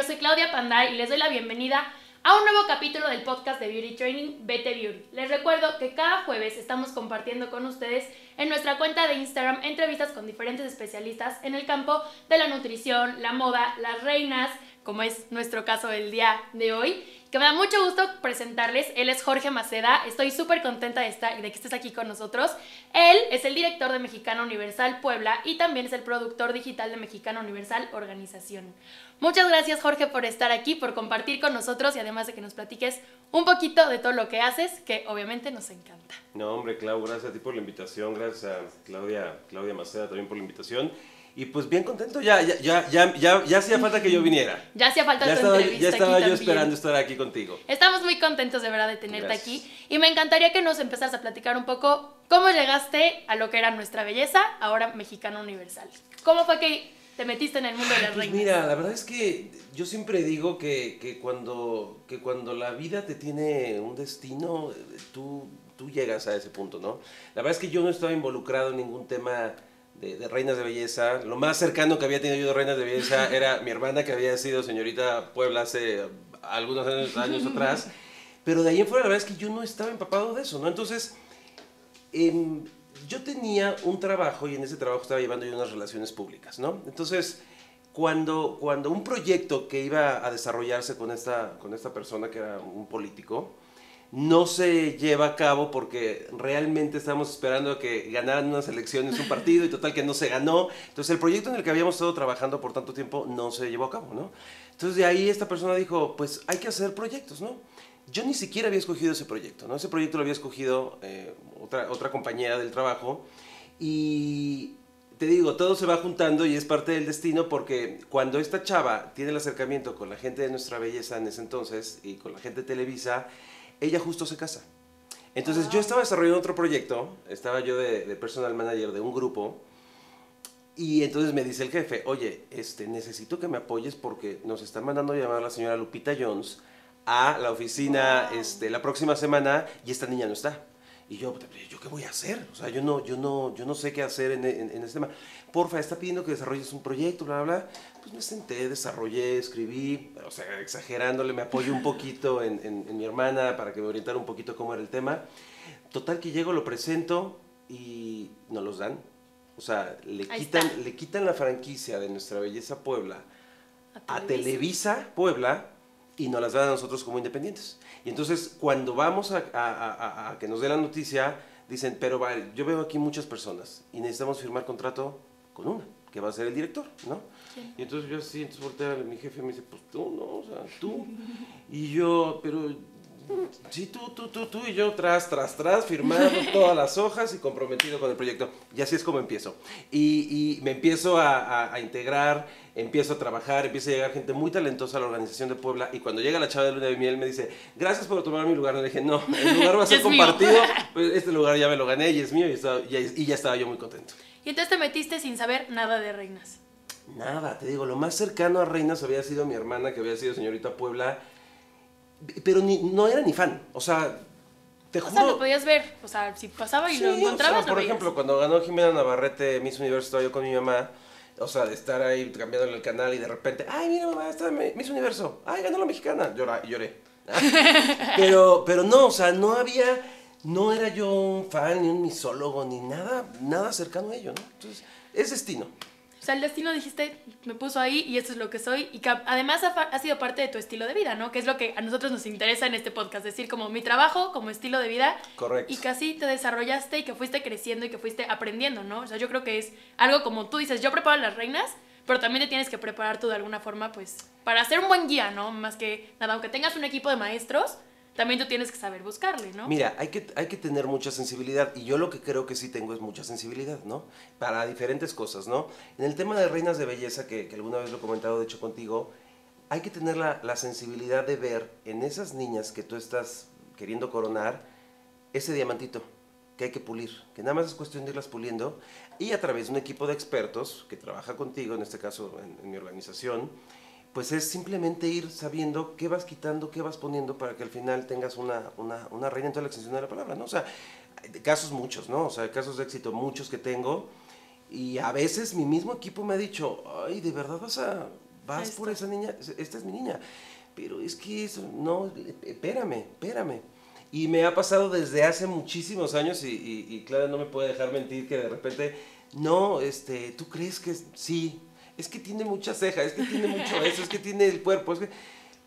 Yo soy Claudia Panday y les doy la bienvenida a un nuevo capítulo del podcast de Beauty Training Bete Beauty. Les recuerdo que cada jueves estamos compartiendo con ustedes en nuestra cuenta de Instagram entrevistas con diferentes especialistas en el campo de la nutrición, la moda, las reinas, como es nuestro caso el día de hoy que me da mucho gusto presentarles. Él es Jorge Maceda. Estoy súper contenta de, estar, de que estés aquí con nosotros. Él es el director de Mexicana Universal Puebla y también es el productor digital de Mexicana Universal Organización. Muchas gracias Jorge por estar aquí, por compartir con nosotros y además de que nos platiques un poquito de todo lo que haces, que obviamente nos encanta. No, hombre, Clau, gracias a ti por la invitación, gracias a Claudia, Claudia Maceda también por la invitación. Y pues bien contento, ya, ya, ya, ya, ya, ya hacía falta que yo viniera. Ya hacía falta ya tu estaba, entrevista Ya estaba aquí yo también. esperando estar aquí contigo. Estamos muy contentos de verdad de tenerte Gracias. aquí y me encantaría que nos empezaras a platicar un poco cómo llegaste a lo que era nuestra belleza, ahora Mexicana Universal. ¿Cómo fue que te metiste en el mundo de las Pues reinas? mira, la verdad es que yo siempre digo que, que cuando, que cuando la vida te tiene un destino, tú, tú llegas a ese punto, ¿no? La verdad es que yo no estaba involucrado en ningún tema de, de reinas de belleza. Lo más cercano que había tenido yo de reinas de belleza era mi hermana que había sido señorita Puebla hace algunos años, años atrás. Pero de ahí en fuera la verdad es que yo no estaba empapado de eso, ¿no? Entonces, em, yo tenía un trabajo y en ese trabajo estaba llevando yo unas relaciones públicas, ¿no? Entonces, cuando, cuando un proyecto que iba a desarrollarse con esta, con esta persona que era un político, no se lleva a cabo porque realmente estábamos esperando a que ganaran unas elecciones un partido y total que no se ganó. Entonces el proyecto en el que habíamos estado trabajando por tanto tiempo no se llevó a cabo, ¿no? Entonces de ahí esta persona dijo, pues hay que hacer proyectos, ¿no? Yo ni siquiera había escogido ese proyecto, ¿no? Ese proyecto lo había escogido eh, otra, otra compañera del trabajo y te digo, todo se va juntando y es parte del destino porque cuando esta chava tiene el acercamiento con la gente de nuestra belleza en ese entonces y con la gente de Televisa, ella justo se casa. Entonces yo estaba desarrollando otro proyecto, estaba yo de, de personal manager de un grupo y entonces me dice el jefe, oye, este, necesito que me apoyes porque nos está mandando a llamar la señora Lupita Jones a la oficina este, la próxima semana y esta niña no está. Y yo, ¿yo qué voy a hacer? O sea, yo no, yo no, yo no sé qué hacer en, en, en este tema. Porfa, está pidiendo que desarrolles un proyecto, bla, bla, bla. Pues me senté, desarrollé, escribí, o sea, exagerándole, me apoyé un poquito en, en, mi hermana para que me orientara un poquito cómo era el tema. Total que llego, lo presento y no los dan. O sea, le Ahí quitan, está. le quitan la franquicia de Nuestra Belleza Puebla a Televisa. Televisa Puebla y nos las dan a nosotros como independientes. Y entonces cuando vamos a, a- a- a- que nos dé la noticia, dicen, pero vale, yo veo aquí muchas personas y necesitamos firmar contrato con una, que va a ser el director, ¿no? Sí. Y entonces yo así, entonces voltea a mi jefe y me dice, pues tú, ¿no? O sea, tú. Y yo, pero sí, tú, tú, tú, tú, y yo tras, tras, tras, firmando todas las hojas y comprometido con el proyecto. Y así es como empiezo. Y, y me empiezo a, a- a integrar, empiezo a trabajar, empieza a llegar gente muy talentosa a la organización de Puebla. Y cuando llega la chava de Luna de Miel me dice, gracias por tomar mi lugar. Le dije, no, el lugar va a ser compartido, pues este lugar ya me lo gané y es mío y, estaba- y- y ya estaba yo muy contento. Y entonces te metiste sin saber nada de reinas. Nada, te digo, lo más cercano a Reinas había sido mi hermana, que había sido señorita Puebla, pero ni, no era ni fan. O sea, te O juro. sea, lo podías ver, o sea, si pasaba y Sí, lo o sea, encontrabas, por ejemplo, cuando ganó Jimena Navarrete Miss Universo, estaba yo con mi mamá. O sea, de estar ahí cambiándole el canal y de repente, ay, mira mamá, está Mi- Miss Universo, ay, ganó la mexicana. Llora, lloré. pero, pero no, o sea, no había, no era yo un fan, ni un misólogo, ni nada, nada cercano a ello, ¿no? Entonces, es destino. O sea, el destino dijiste, me puso ahí y esto es lo que soy. Y que además ha, ha sido parte de tu estilo de vida, ¿no? Que es lo que a nosotros nos interesa en este podcast. Decir, como mi trabajo, como estilo de vida. Correcto. Y que así te desarrollaste y que fuiste creciendo y que fuiste aprendiendo, ¿no? O sea, yo creo que es algo como tú dices, yo preparo las reinas, pero también te tienes que preparar tú de alguna forma, pues, para ser un buen guía, ¿no? Más que nada, aunque tengas un equipo de maestros, también tú tienes que saber buscarle, ¿no? Mira, hay que, hay que tener mucha sensibilidad y yo lo que creo que sí tengo es mucha sensibilidad, ¿no? Para diferentes cosas, ¿no? En el tema de reinas de belleza, que, alguna vez lo he comentado de hecho contigo, hay que tener la, la sensibilidad de ver en esas niñas que tú estás queriendo coronar ese diamantito que hay que pulir, que nada más es cuestión de irlas puliendo y a través de un equipo de expertos que trabaja contigo, en este caso en mi organización, pues es simplemente ir sabiendo qué vas quitando, qué vas poniendo para que al final tengas una, una, una reina en toda la extensión de la palabra, ¿no? O sea, casos muchos, ¿no? O sea, casos de éxito muchos que tengo y a veces mi mismo equipo me ha dicho, ay, ¿de verdad vas a, vas por esa niña, esta es mi niña. Pero es que eso, no, espérame, espérame. Y me ha pasado desde hace muchísimos años y, y, Clara no me puede dejar mentir que de repente, no, este, tú crees que sí, es que tiene mucha ceja, es que tiene mucho eso, es que tiene el cuerpo, es que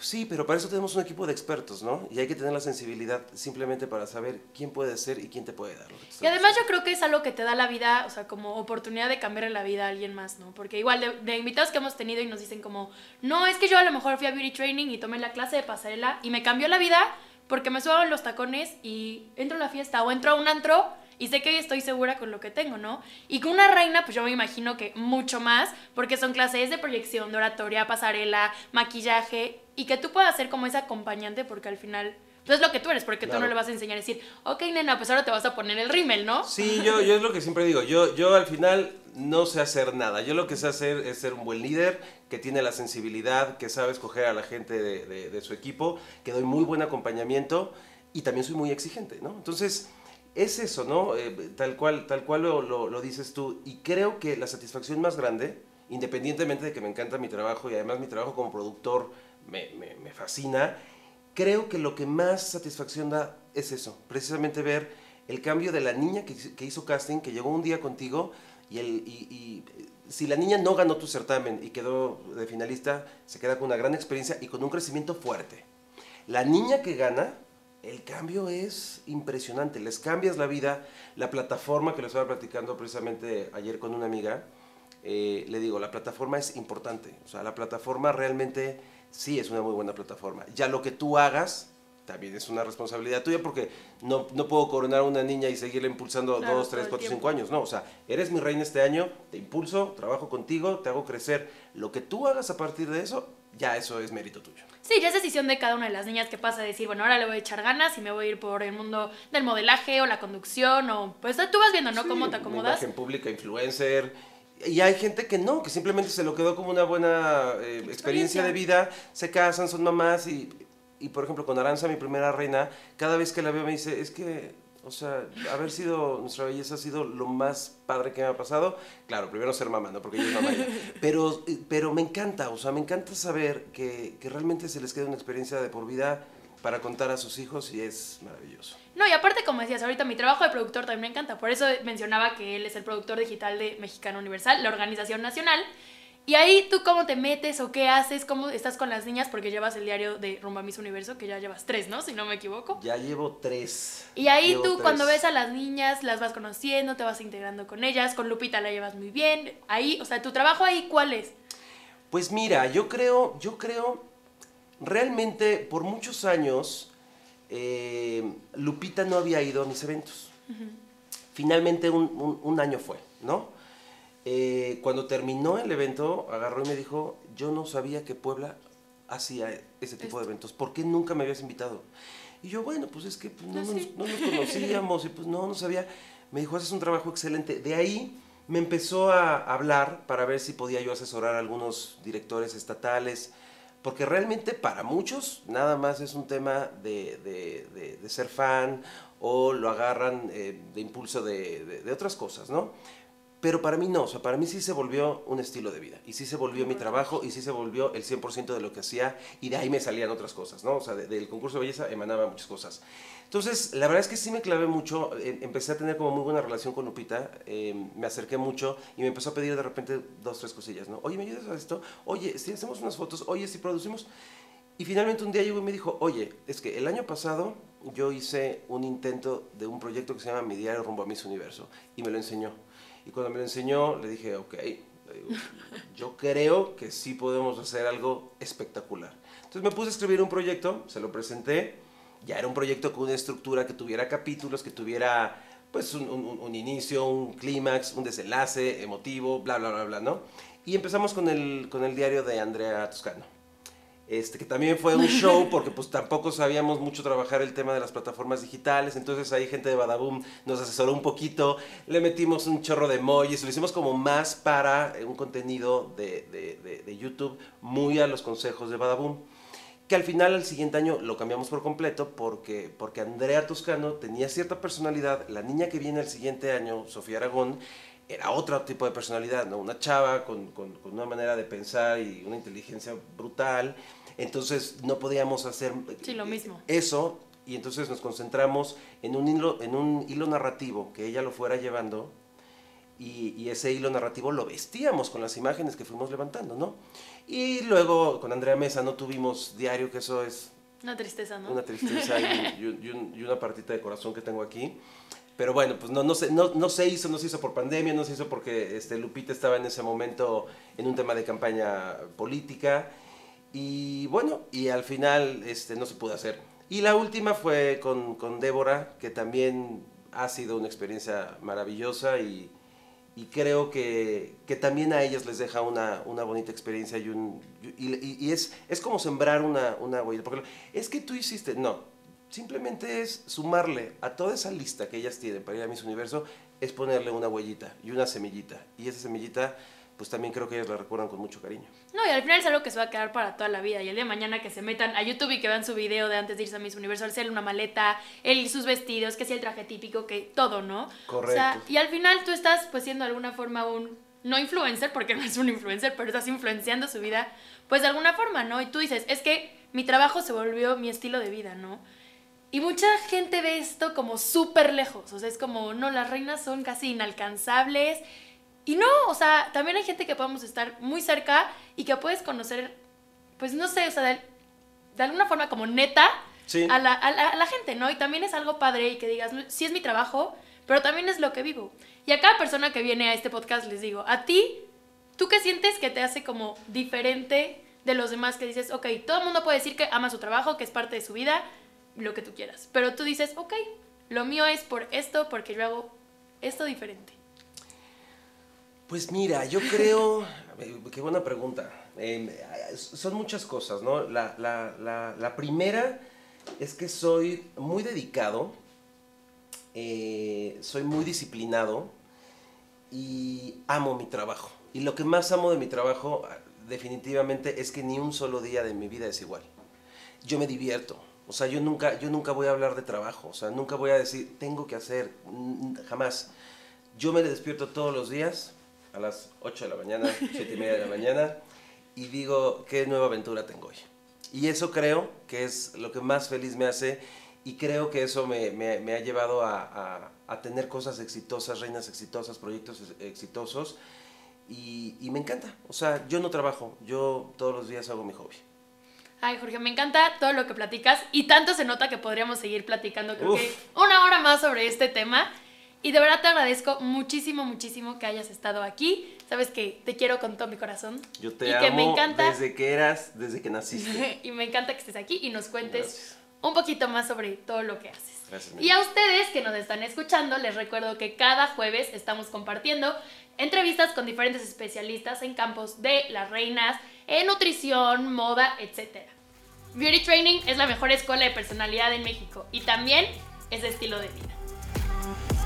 pues sí, pero para eso tenemos un equipo de expertos, ¿no? Y hay que tener la sensibilidad simplemente para saber quién puede ser y quién te puede dar. y además yo creo que es algo que te da la vida, o sea, como oportunidad de cambiar la vida a alguien más, ¿no? Porque igual de, invitados que hemos tenido y nos dicen como, no, es que yo a lo mejor fui a beauty training y tomé la clase de pasarela y me cambió la vida porque me subo los tacones y entro a la fiesta o entro a un antro y sé que estoy segura con lo que tengo, ¿no? Y con una reina, pues yo me imagino que mucho más, porque son clases de proyección, de oratoria, pasarela, maquillaje, y que tú puedas ser como ese acompañante, porque al final... Pues es lo que tú eres, porque tú no le vas a enseñar a decir, ok, nena, pues ahora te vas a poner el rímel, ¿no? Sí, yo, yo es lo que siempre digo. Yo, yo al final no sé hacer nada. Yo lo que sé hacer es ser un buen líder, que tiene la sensibilidad, que sabe escoger a la gente de, de, de su equipo, que doy muy buen acompañamiento y también soy muy exigente, ¿no? Entonces, es eso, ¿no? Eh, tal cual, tal cual lo, lo, dices tú. Y creo que la satisfacción más grande, independientemente de que me encanta mi trabajo y además mi trabajo como productor me, me, fascina, creo que lo que más satisfacción da es eso, precisamente ver el cambio de la niña que, que hizo casting, que llegó un día contigo y, el, y, y, si la niña no ganó tu certamen y quedó de finalista, se queda con una gran experiencia y con un crecimiento fuerte. La niña que gana, el cambio es impresionante, les cambias la vida. La plataforma que les estaba platicando precisamente ayer con una amiga, eh, le digo, la plataforma es importante. O sea, la plataforma realmente sí es una muy buena plataforma. Ya lo que tú hagas también es una responsabilidad tuya porque no, no puedo coronar a una niña y seguirla impulsando dos, tres, cuatro, cinco años. No, o sea, eres mi reina este año, te impulso, trabajo contigo, te hago crecer. Lo que tú hagas a partir de eso, ya eso es mérito tuyo. Sí, ya es decisión de cada una de las niñas que pasa a decir, bueno, ahora le voy a echar ganas y me voy a ir por el mundo del modelaje o la conducción o pues tú vas viendo, ¿no? Cómo te acomodas. Imagen pública, influencer. Y hay gente que no, que simplemente se lo quedó como una buena eh, experiencia. de vida, se casan, son mamás y, y, por ejemplo, con Aranza, mi primera reina, cada vez que la veo me dice, es que o sea, haber sido nuestra belleza ha sido lo más padre que me ha pasado. Claro, primero ser mamá, ¿no? Porque yo soy mamá Pero, pero me encanta, o sea, me encanta saber que, que realmente se les queda una experiencia de por vida para contar a sus hijos y es maravilloso. No, y aparte, como decías ahorita, mi trabajo de productor también me encanta. Por eso mencionaba que él es el productor digital de Mexicano Universal, la organización nacional. Y ahí tú cómo te metes o qué haces, cómo estás con las niñas, porque llevas el diario de Rumba Miss Universo, que ya llevas tres, ¿no? Si no me equivoco. Ya llevo tres. Y ahí tú cuando ves a las niñas, las vas conociendo, te vas integrando con ellas, con Lupita la llevas muy bien. Ahí, o sea, tu trabajo ahí, ¿cuál es? Pues mira, yo creo, yo creo, realmente por muchos años, eh, Lupita no había ido a mis eventos. Finalmente un, un año fue, ¿no? Eh, cuando terminó el evento, agarró y me dijo, yo no sabía que Puebla hacía ese tipo de eventos, ¿por qué nunca me habías invitado? Y yo, bueno, pues es que pues, no, nos, no, nos, conocíamos y pues no, no sabía. Me dijo, haces un trabajo excelente. De ahí me empezó a hablar para ver si podía yo asesorar a algunos directores estatales, porque realmente para muchos nada más es un tema de, de, de, ser fan o lo agarran eh, de impulso de, otras cosas, ¿no? Pero para mí no, o sea, para mí sí se volvió un estilo de vida, y sí se volvió mi trabajo, y sí se volvió el 100% de lo que hacía, y de ahí me salían otras cosas, ¿no? O sea, del concurso de belleza emanaba muchas cosas. Entonces, la verdad es que sí me clavé mucho, eh, empecé a tener como muy buena relación con Lupita, eh, me acerqué mucho, y me empezó a pedir de repente dos, tres cosillas, ¿no? Oye, ¿me ayudas a esto? Oye, si hacemos unas fotos, oye, si producimos... Y finalmente un día llegó y me dijo, oye, es que el año pasado yo hice un intento de un proyecto que se llama Mi Diario Rumbo a Miss Universo, y me lo enseñó. Y cuando me lo enseñó, le dije, ok, yo creo que sí podemos hacer algo espectacular. Entonces me puse a escribir un proyecto, se lo presenté, ya era un proyecto con una estructura que tuviera capítulos, que tuviera pues un, un inicio, un clímax, un desenlace emotivo, bla, bla, bla, bla, ¿no? Y empezamos con el, con el diario de Andrea Toscano este, que también fue un show porque pues tampoco sabíamos mucho trabajar el tema de las plataformas digitales, entonces ahí gente de Badaboom nos asesoró un poquito, le metimos un chorro de emojis, lo hicimos como más para un contenido de, de, de, YouTube muy a los consejos de Badaboom, que al final al siguiente año lo cambiamos por completo porque, porque Andrea Toscano tenía cierta personalidad, la niña que viene el siguiente año, Sofía Aragón, era otro tipo de personalidad, ¿no? Una chava con, con, con una manera de pensar y una inteligencia brutal. Entonces no podíamos hacer Sí, lo mismo. eso y entonces nos concentramos en un hilo, en un hilo narrativo que ella lo fuera llevando y, y ese hilo narrativo lo vestíamos con las imágenes que fuimos levantando, ¿no? Y luego con Andrea Mesa no tuvimos diario, que eso es Una tristeza, ¿no? una tristeza y, y y una partita de corazón que tengo aquí. Pero bueno, pues no, no, se, no, no se hizo, no se hizo por pandemia, no se hizo porque este, Lupita estaba en ese momento en un tema de campaña política. Y bueno, y al final este, no se pudo hacer. Y la última fue con, con Débora, que también ha sido una experiencia maravillosa y, y creo que, que también a ellas les deja una, una bonita experiencia y, y es, es como sembrar una, una huella. Porque es que tú hiciste, no, simplemente es sumarle a toda esa lista que ellas tienen para ir a Miss Universo, es ponerle una huellita y una semillita. Y esa semillita, pues también creo que ellas la recuerdan con mucho cariño. No, y al final es algo que se va a quedar para toda la vida. Y el día de mañana que se metan a YouTube y que vean su video de antes de irse a Miss Universo, hacer una maleta, el, sus vestidos, que si el traje típico, que todo, ¿no? Correcto. O sea, y al final tú estás pues siendo de alguna forma un, no influencer, porque no es un influencer, pero estás influenciando su vida, pues de alguna forma, ¿no? Y tú dices, es que mi trabajo se volvió mi estilo de vida, ¿no? Y mucha gente ve esto como súper lejos, o sea, es como, no, las reinas son casi inalcanzables. Y no, o sea, también hay gente que podemos estar muy cerca y que puedes conocer, pues no sé, o sea, de, de alguna forma como neta Sí. a, la, a, la, a la gente, ¿no? Y también es algo padre y que digas, sí es mi trabajo, pero también es lo que vivo. Y a cada persona que viene a este podcast les digo, a ti, ¿tú qué sientes que te hace como diferente de los demás que dices, ok, todo el mundo puede decir que ama su trabajo, que es parte de su vida, lo que tú quieras, pero tú dices, ok, lo mío es por esto, porque yo hago esto diferente. Pues mira, yo creo, eh, qué buena pregunta. Eh, son muchas cosas, ¿no? La, primera es que soy muy dedicado, eh, soy muy disciplinado y amo mi trabajo. Y lo que más amo de mi trabajo definitivamente es que ni un solo día de mi vida es igual. Yo me divierto. O sea, yo nunca, yo nunca voy a hablar de trabajo. O sea, nunca voy a decir, tengo que hacer, jamás. Yo me despierto todos los días a las 8 de la mañana, 7 y media de la mañana, y digo, ¿qué nueva aventura tengo hoy? Y eso creo que es lo que más feliz me hace, y creo que eso me, me- me ha llevado a, a- a tener cosas exitosas, reinas exitosas, proyectos ex- exitosos, y, y me encanta. O sea, yo no trabajo, yo todos los días hago mi hobby. Ay, Jorge, me encanta todo lo que platicas y tanto se nota que podríamos seguir platicando, creo Uf. que una hora más sobre este tema. Y de verdad te agradezco muchísimo, muchísimo que hayas estado aquí. Sabes que te quiero con todo mi corazón. Yo te y amo que me encanta desde que eras, desde que naciste. y me encanta que estés aquí y nos cuentes Gracias. un poquito más sobre todo lo que haces. Gracias, Y a ustedes que nos están escuchando, les recuerdo que cada jueves estamos compartiendo entrevistas con diferentes especialistas en campos de las reinas, en nutrición, moda, etc. Beauty Training es la mejor escuela de personalidad en México y también es de estilo de vida.